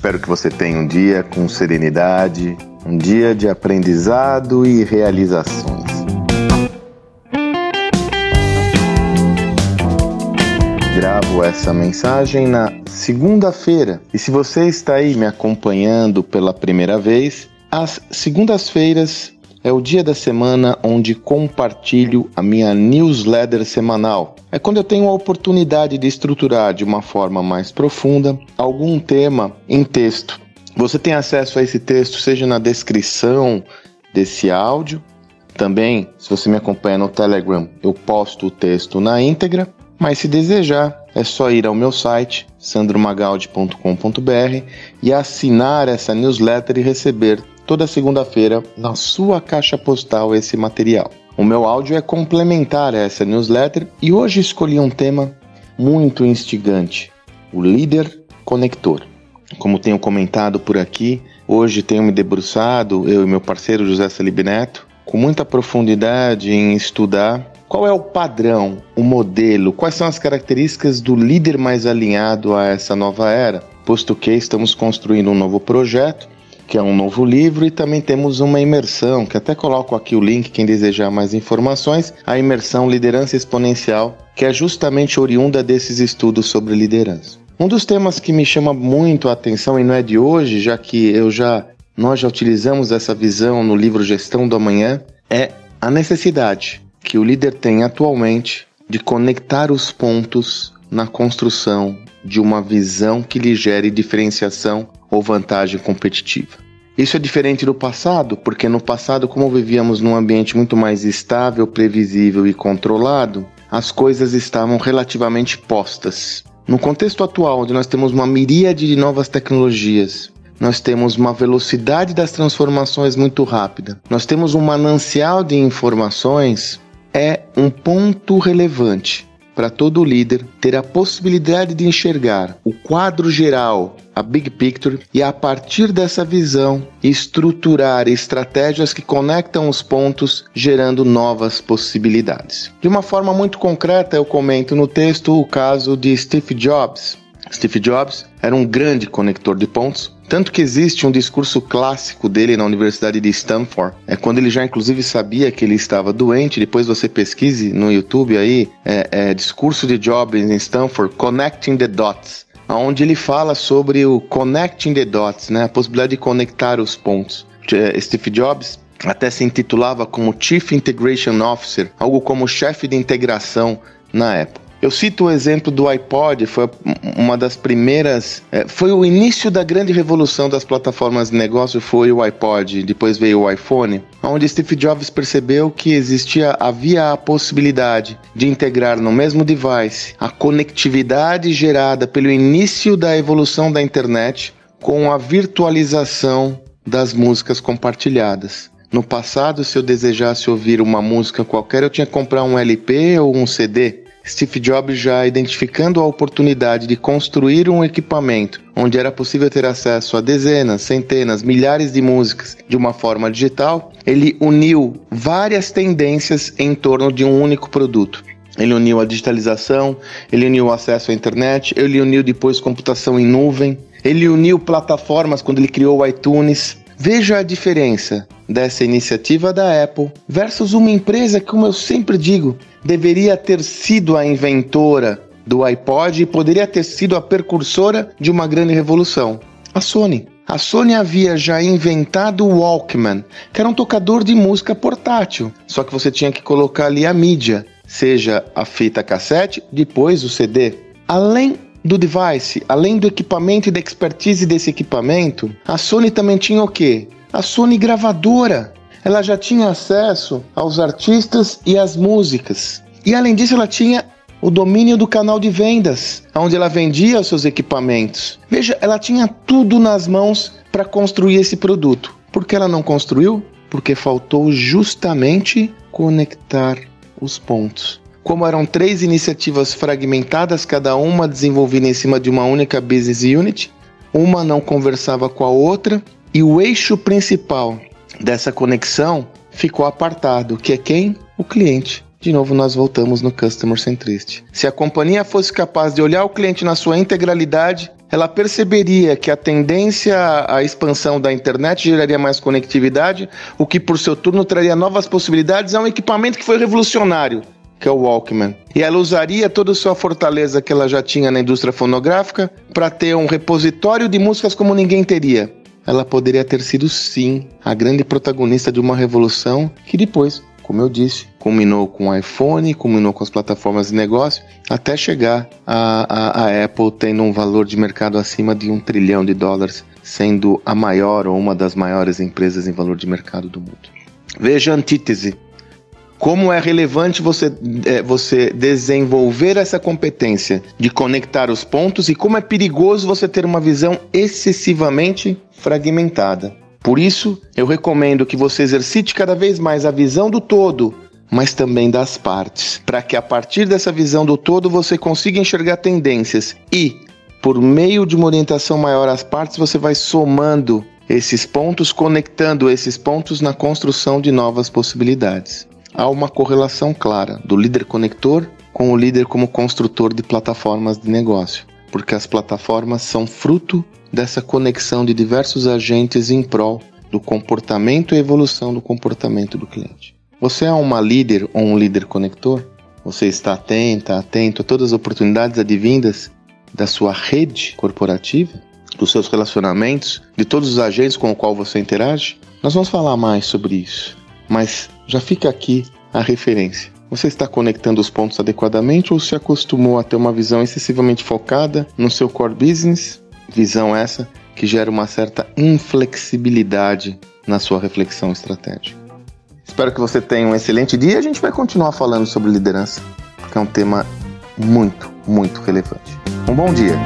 Espero que você tenha um dia com serenidade, um dia de aprendizado e realizações. Gravo essa mensagem na segunda-feira. E se você está aí me acompanhando pela primeira vez, as segundas-feiras é o dia da semana onde compartilho a minha newsletter semanal. É quando eu tenho a oportunidade de estruturar de uma forma mais profunda algum tema em texto. Você tem acesso a esse texto, seja na descrição desse áudio. Também, se você me acompanha no Telegram, eu posto o texto na íntegra. Mas se desejar, é só ir ao meu site, sandromagaldi.com.br, e assinar essa newsletter e receber toda segunda-feira na sua caixa postal esse material. O meu áudio é complementar a essa newsletter e hoje escolhi um tema muito instigante: o líder conector. Como tenho comentado por aqui, hoje tenho me debruçado, eu e meu parceiro José Salib Neto, com muita profundidade em estudar qual é o padrão, o modelo, quais são as características do líder mais alinhado a essa nova era, posto que estamos construindo um novo projeto que é um novo livro, e também temos uma imersão, que até coloco aqui o link, quem desejar mais informações, a imersão Liderança Exponencial, que é justamente oriunda desses estudos sobre liderança. Um dos temas que me chama muito a atenção, e não é de hoje, já que eu já nós já utilizamos essa visão no livro Gestão do Amanhã, é a necessidade que o líder tem atualmente de conectar os pontos na construção de uma visão que lhe gere diferenciação ou vantagem competitiva. Isso é diferente do passado, porque no passado, como vivíamos num ambiente muito mais estável, previsível e controlado, as coisas estavam relativamente postas. No contexto atual, onde nós temos uma miríade de novas tecnologias, nós temos uma velocidade das transformações muito rápida, nós temos um manancial de informações, é um ponto relevante para todo líder ter a possibilidade de enxergar o quadro geral, a big picture, e a partir dessa visão estruturar estratégias que conectam os pontos, gerando novas possibilidades. De uma forma muito concreta, eu comento no texto o caso de Steve Jobs. Steve Jobs era um grande conector de pontos, tanto que existe um discurso clássico dele na Universidade de Stanford, é quando ele já inclusive sabia que ele estava doente. Depois você pesquise no YouTube aí, é, é discurso de Jobs em Stanford, Connecting the Dots, onde ele fala sobre o Connecting the Dots, né, a possibilidade de conectar os pontos. É, Steve Jobs até se intitulava como Chief Integration Officer, algo como chefe de integração na época. Eu cito o exemplo do iPod, foi uma das primeiras. É, foi o início da grande revolução das plataformas de negócio, foi o iPod, depois veio o iPhone, onde Steve Jobs percebeu que existia, havia a possibilidade de integrar no mesmo device a conectividade gerada pelo início da evolução da internet com a virtualização das músicas compartilhadas. No passado, se eu desejasse ouvir uma música qualquer, eu tinha que comprar um LP ou um CD. Steve Jobs já identificando a oportunidade de construir um equipamento onde era possível ter acesso a dezenas, centenas, milhares de músicas de uma forma digital, ele uniu várias tendências em torno de um único produto. Ele uniu a digitalização, ele uniu o acesso à internet, ele uniu depois computação em nuvem, ele uniu plataformas quando ele criou o iTunes. Veja a diferença dessa iniciativa da Apple versus uma empresa como eu sempre digo, deveria ter sido a inventora do iPod e poderia ter sido a precursora de uma grande revolução. A Sony. A Sony havia já inventado o Walkman, que era um tocador de música portátil, só que você tinha que colocar ali a mídia, seja a fita cassete, depois o CD. Além do device, além do equipamento e da expertise desse equipamento, a Sony também tinha o quê? A Sony gravadora ela já tinha acesso aos artistas e às músicas. E além disso, ela tinha o domínio do canal de vendas, onde ela vendia os seus equipamentos. Veja, ela tinha tudo nas mãos para construir esse produto. Por que ela não construiu? Porque faltou justamente conectar os pontos. Como eram três iniciativas fragmentadas, cada uma desenvolvida em cima de uma única business unit, uma não conversava com a outra e o eixo principal dessa conexão ficou apartado, que é quem? O cliente. De novo, nós voltamos no Customer Centricity. Se a companhia fosse capaz de olhar o cliente na sua integralidade, ela perceberia que a tendência à expansão da internet geraria mais conectividade, o que por seu turno traria novas possibilidades a um equipamento que foi revolucionário, que é o Walkman. E ela usaria toda a sua fortaleza que ela já tinha na indústria fonográfica para ter um repositório de músicas como ninguém teria. Ela poderia ter sido, sim, a grande protagonista de uma revolução que depois como eu disse, culminou com o iPhone, culminou com as plataformas de negócio, até chegar a, a, a Apple tendo um valor de mercado acima de um trilhão de dólares, sendo a maior ou uma das maiores empresas em valor de mercado do mundo. Veja a antítese. Como é relevante você, é, você desenvolver essa competência de conectar os pontos e como é perigoso você ter uma visão excessivamente fragmentada. Por isso, eu recomendo que você exercite cada vez mais a visão do todo, mas também das partes, para que a partir dessa visão do todo você consiga enxergar tendências e, por meio de uma orientação maior às partes, você vai somando esses pontos, conectando esses pontos na construção de novas possibilidades. Há uma correlação clara do líder conector com o líder como construtor de plataformas de negócio, porque as plataformas são fruto dessa conexão de diversos agentes em prol do comportamento e evolução do comportamento do cliente. Você é uma líder ou um líder conector? Você está atenta, atento a todas as oportunidades advindas da sua rede corporativa, dos seus relacionamentos, de todos os agentes com o qual você interage? Nós vamos falar mais sobre isso, mas já fica aqui a referência. Você está conectando os pontos adequadamente ou se acostumou a ter uma visão excessivamente focada no seu core business Visão essa que gera uma certa inflexibilidade na sua reflexão estratégica. Espero que você tenha um excelente dia. A gente vai continuar falando sobre liderança, porque é um tema muito, muito relevante. Um bom dia!